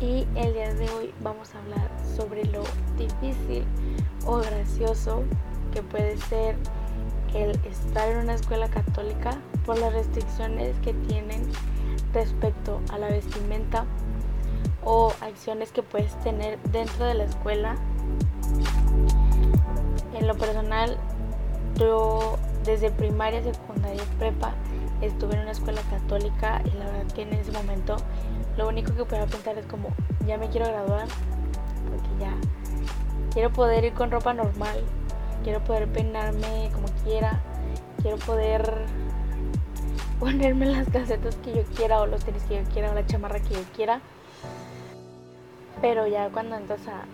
y el día de hoy vamos a hablar sobre lo difícil o gracioso que puede ser el estar en una escuela católica por las restricciones que tienen respecto a la vestimenta o acciones que puedes tener dentro de la escuela. En lo personal, yo desde primaria, secundaria y prepa estuve en una escuela católica y la verdad que en ese momento lo único que podía pensar es como, ya me quiero graduar, porque ya quiero poder ir con ropa normal, quiero poder peinarme como quiera, quiero poder ponerme las casetas que yo quiera o los tenis que yo quiera o la chamarra que yo quiera. Pero ya cuando entras a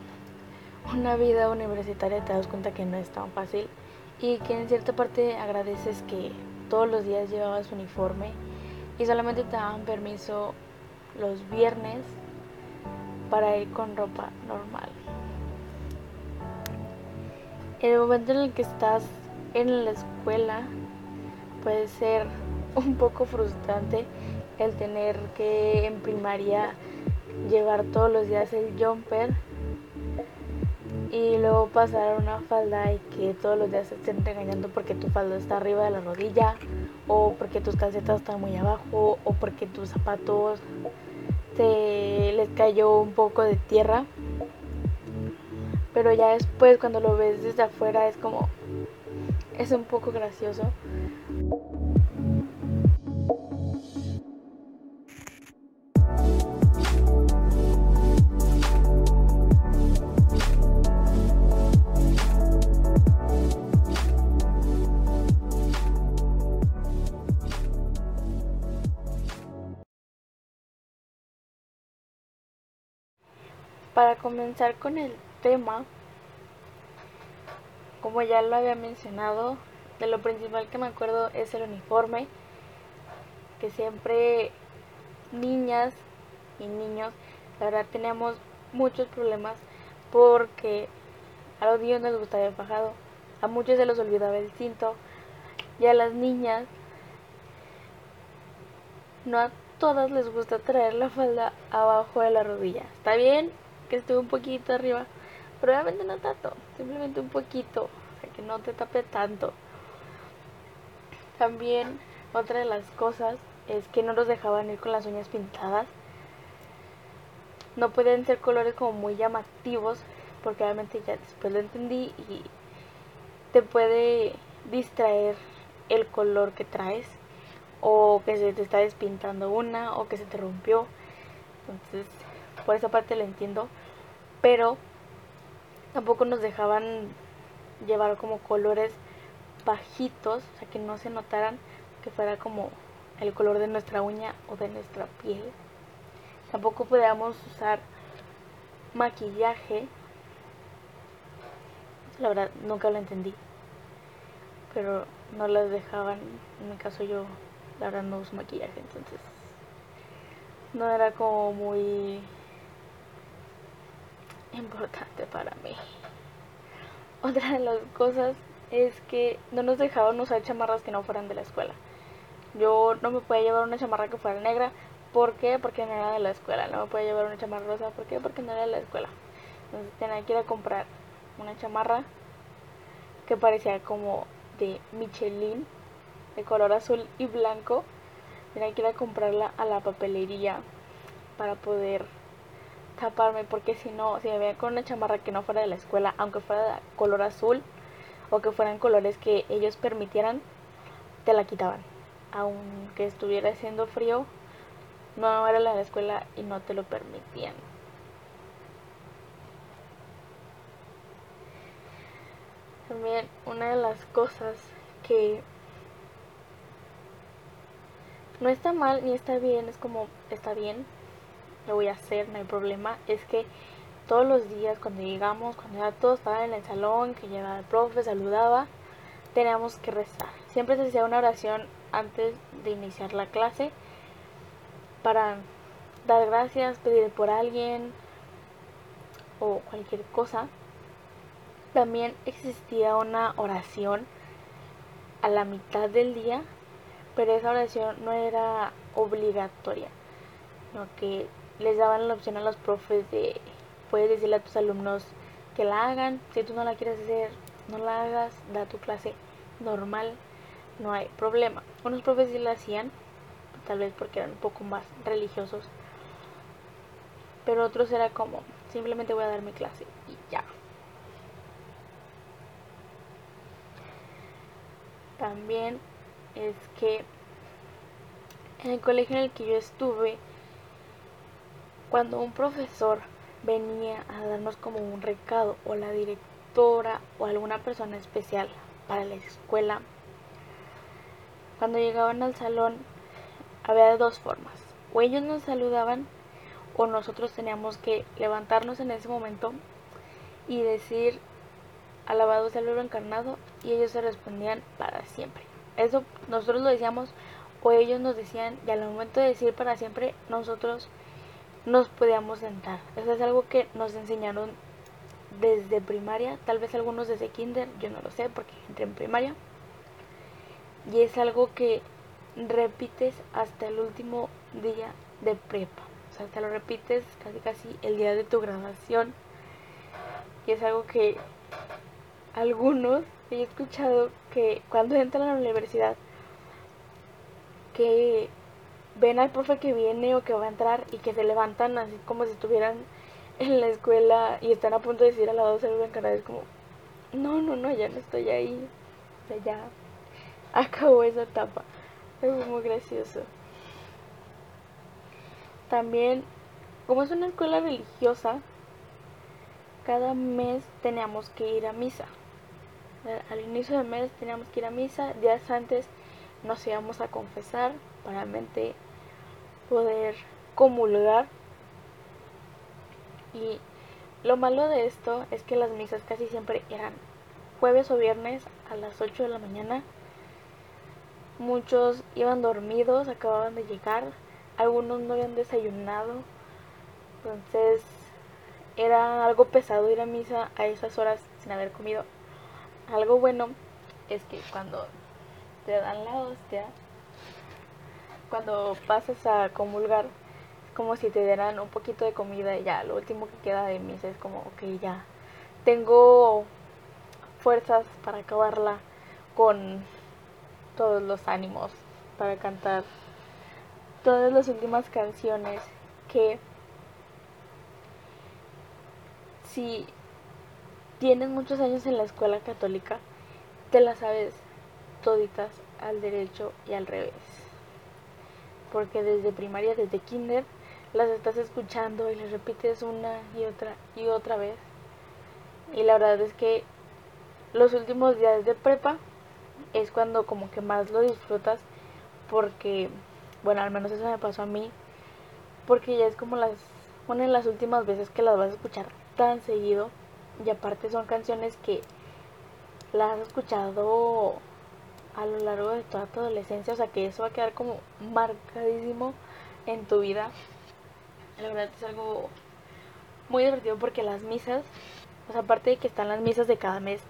una vida universitaria te das cuenta que no es tan fácil y que en cierta parte agradeces que todos los días llevabas uniforme y solamente te daban permiso los viernes para ir con ropa normal. En el momento en el que estás en la escuela puede ser un poco frustrante el tener que en primaria llevar todos los días el jumper y luego pasar una falda y que todos los días se estén regañando porque tu falda está arriba de la rodilla o porque tus calcetas están muy abajo o porque tus zapatos se les cayó un poco de tierra. Pero ya después cuando lo ves desde afuera es como es un poco gracioso Para comenzar con el tema, como ya lo había mencionado, de lo principal que me acuerdo es el uniforme, que siempre niñas y niños, la verdad teníamos muchos problemas porque a los niños les gustaba el fajado, a muchos se les olvidaba el cinto y a las niñas no a todas les gusta traer la falda abajo de la rodilla. ¿Está bien? Que esté un poquito arriba, probablemente no tanto, simplemente un poquito, o sea, que no te tape tanto. También otra de las cosas es que no nos dejaban ir con las uñas pintadas. No pueden ser colores como muy llamativos, porque obviamente ya después lo entendí y te puede distraer el color que traes o que se te está despintando una o que se te rompió. Entonces, por esa parte lo entiendo, pero tampoco nos dejaban llevar como colores bajitos, o sea, que no se notaran que fuera como el color de nuestra uña o de nuestra piel. Tampoco podíamos usar maquillaje. La verdad, nunca lo entendí. Pero no las dejaban. En mi caso yo, la verdad, no uso maquillaje, entonces no era como muy importante para mí. Otra de las cosas es que no nos dejaban usar chamarras que no fueran de la escuela. Yo no me podía llevar una chamarra que fuera negra. ¿Por qué? Porque no era de la escuela. No me podía llevar una chamarra rosa. ¿Por qué? Porque no era de la escuela. Entonces tenía que ir a comprar una chamarra que parecía como de Michelin, de color azul y blanco. Tenía que ir a comprarla a la papelería para poder taparme porque si no, si me veían con una chamarra que no fuera de la escuela, aunque fuera de color azul o que fueran colores que ellos permitieran, te la quitaban. Aunque estuviera haciendo frío, no era la de la escuela y no te lo permitían. También una de las cosas que no está mal ni está bien, es como está bien, lo voy a hacer, no hay problema, es que todos los días cuando llegamos, cuando ya todos estaban en el salón, que llegaba el profe, saludaba, teníamos que rezar. Siempre se hacía una oración antes de iniciar la clase para dar gracias, pedir por alguien o cualquier cosa. También existía una oración a la mitad del día, pero esa oración no era obligatoria, sino que les daban la opción a los profes de, puedes decirle a tus alumnos que la hagan, si tú no la quieres hacer, no la hagas, da tu clase normal, no hay problema. Unos profes sí la hacían, tal vez porque eran un poco más religiosos, pero otros era como, simplemente voy a dar mi clase y ya. También es que en el colegio en el que yo estuve, cuando un profesor venía a darnos como un recado o la directora o alguna persona especial para la escuela, cuando llegaban al salón había dos formas. O ellos nos saludaban o nosotros teníamos que levantarnos en ese momento y decir alabado sea el encarnado y ellos se respondían para siempre. Eso nosotros lo decíamos o ellos nos decían y al momento de decir para siempre nosotros nos podíamos sentar. Eso es algo que nos enseñaron desde primaria, tal vez algunos desde kinder, yo no lo sé porque entré en primaria. Y es algo que repites hasta el último día de prepa. O sea, te lo repites casi casi el día de tu graduación. Y es algo que algunos he escuchado que cuando entran a la universidad que ven al profe que viene o que va a entrar y que se levantan así como si estuvieran en la escuela y están a punto de decir lado se lo cara es como no no no ya no estoy ahí ya acabó esa etapa. Es muy gracioso. También como es una escuela religiosa cada mes teníamos que ir a misa. Al inicio del mes teníamos que ir a misa días antes nos íbamos a confesar para mente poder comulgar. Y lo malo de esto es que las misas casi siempre eran jueves o viernes a las 8 de la mañana. Muchos iban dormidos, acababan de llegar, algunos no habían desayunado. Entonces era algo pesado ir a misa a esas horas sin haber comido. Algo bueno es que cuando te dan la hostia, cuando pasas a comulgar, es como si te dieran un poquito de comida y ya, lo último que queda de misa es como, ok, ya, tengo fuerzas para acabarla con todos los ánimos, para cantar todas las últimas canciones que si tienes muchos años en la escuela católica, te la sabes toditas al derecho y al revés. Porque desde primaria, desde kinder, las estás escuchando y las repites una y otra y otra vez. Y la verdad es que los últimos días de prepa es cuando como que más lo disfrutas porque, bueno, al menos eso me pasó a mí, porque ya es como las, una de las últimas veces que las vas a escuchar tan seguido y aparte son canciones que las has escuchado a lo largo de toda tu adolescencia, o sea que eso va a quedar como marcadísimo en tu vida. La verdad es algo muy divertido porque las misas, o sea, aparte de que están las misas de cada mes,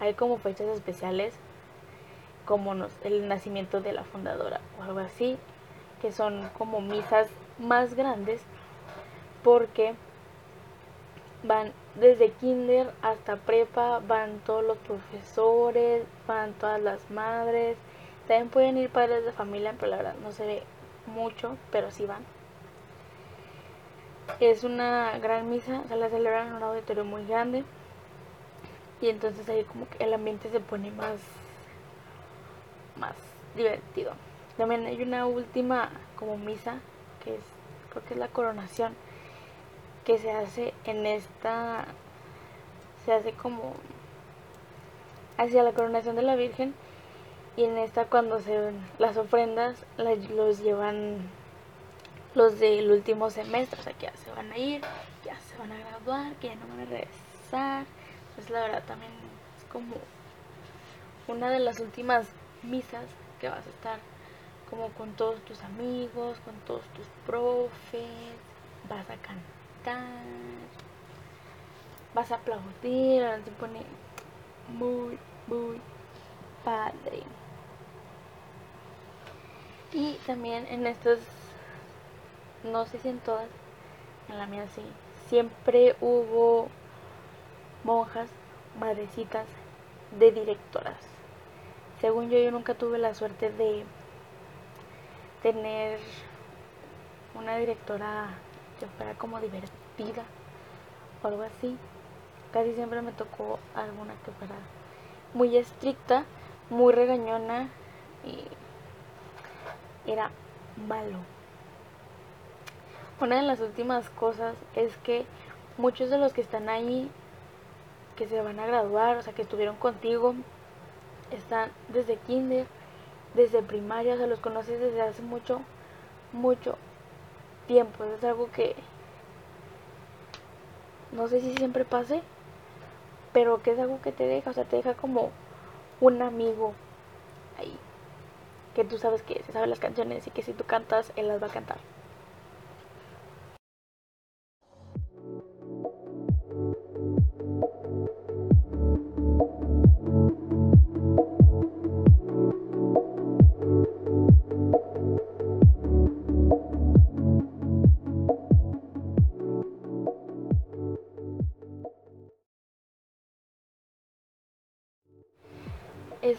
hay como fechas especiales, como el nacimiento de la fundadora o algo así, que son como misas más grandes porque van desde kinder hasta prepa, van todos los profesores, van todas las madres, también pueden ir padres de familia, pero la verdad no se ve mucho, pero sí van. Es una gran misa, se la celebran en un auditorio muy grande y entonces ahí como que el ambiente se pone más más divertido. También hay una última como misa que es creo que es la coronación que se hace en esta, se hace como hacia la coronación de la Virgen y en esta cuando se ven las ofrendas los llevan los del último semestre, o sea que ya se van a ir, ya se van a graduar, que ya no van a regresar. Pues la verdad también es como una de las últimas misas que vas a estar como con todos tus amigos, con todos tus profes, vas a cantar vas a aplaudir, se pone muy, muy padre. Y también en estos, no sé si en todas, En la mía sí. Siempre hubo monjas, madrecitas, de directoras. Según yo, yo nunca tuve la suerte de tener una directora que fuera como divertida o algo así. Casi siempre me tocó alguna que fuera muy estricta, muy regañona y era malo. Una de las últimas cosas es que muchos de los que están ahí, que se van a graduar, o sea, que estuvieron contigo, están desde kinder, desde primaria, o sea, los conoces desde hace mucho, mucho tiempo. Es algo que no sé si siempre pase, pero que es algo que te deja, o sea, te deja como un amigo ahí, que tú sabes que se sabe las canciones y que si tú cantas, él las va a cantar.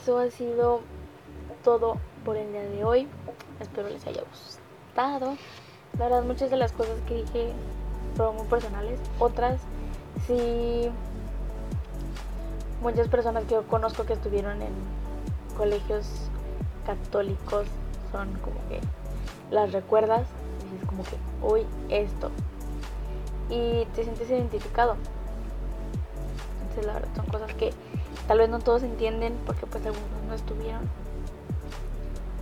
Eso ha sido todo por el día de hoy. Espero les haya gustado. La verdad, muchas de las cosas que dije fueron muy personales. Otras, sí, muchas personas que yo conozco que estuvieron en colegios católicos son como que las recuerdas y es como que hoy esto y te sientes identificado. Entonces, la verdad, son cosas que Tal vez no todos entienden porque pues algunos no estuvieron.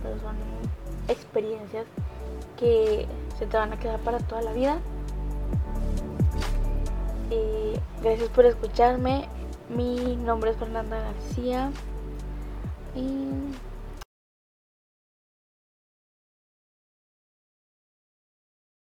Pero son experiencias que se te van a quedar para toda la vida. Y gracias por escucharme. Mi nombre es Fernanda García. Y